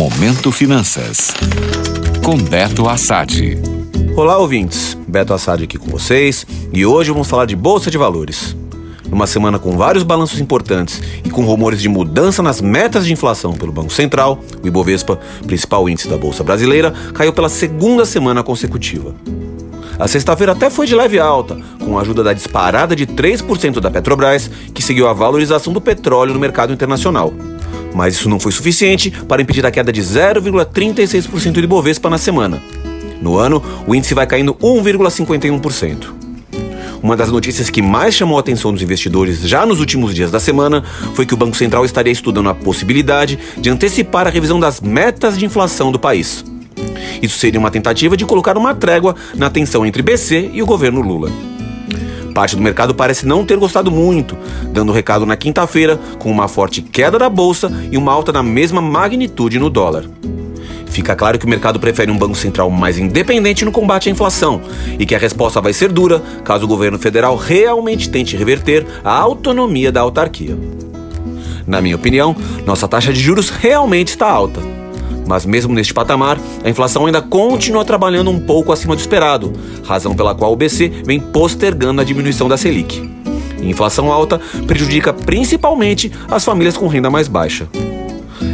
Momento Finanças. Com Beto Assad. Olá, ouvintes. Beto Assad aqui com vocês e hoje vamos falar de Bolsa de Valores. Numa semana com vários balanços importantes e com rumores de mudança nas metas de inflação pelo Banco Central, o Ibovespa, principal índice da Bolsa Brasileira, caiu pela segunda semana consecutiva. A sexta-feira até foi de leve alta, com a ajuda da disparada de 3% da Petrobras, que seguiu a valorização do petróleo no mercado internacional. Mas isso não foi suficiente para impedir a queda de 0,36% do Ibovespa na semana. No ano, o índice vai caindo 1,51%. Uma das notícias que mais chamou a atenção dos investidores já nos últimos dias da semana foi que o Banco Central estaria estudando a possibilidade de antecipar a revisão das metas de inflação do país. Isso seria uma tentativa de colocar uma trégua na tensão entre BC e o governo Lula. Parte do mercado parece não ter gostado muito, dando recado na quinta-feira com uma forte queda da bolsa e uma alta na mesma magnitude no dólar. Fica claro que o mercado prefere um Banco Central mais independente no combate à inflação e que a resposta vai ser dura caso o governo federal realmente tente reverter a autonomia da autarquia. Na minha opinião, nossa taxa de juros realmente está alta. Mas mesmo neste patamar, a inflação ainda continua trabalhando um pouco acima do esperado, razão pela qual o BC vem postergando a diminuição da Selic. Inflação alta prejudica principalmente as famílias com renda mais baixa.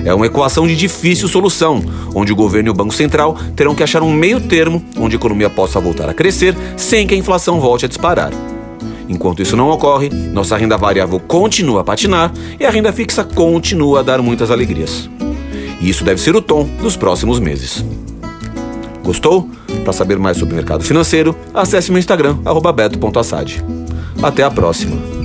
É uma equação de difícil solução, onde o governo e o Banco Central terão que achar um meio termo onde a economia possa voltar a crescer sem que a inflação volte a disparar. Enquanto isso não ocorre, nossa renda variável continua a patinar e a renda fixa continua a dar muitas alegrias. E isso deve ser o tom dos próximos meses. Gostou? Para saber mais sobre o mercado financeiro, acesse meu Instagram, beto.assad. Até a próxima!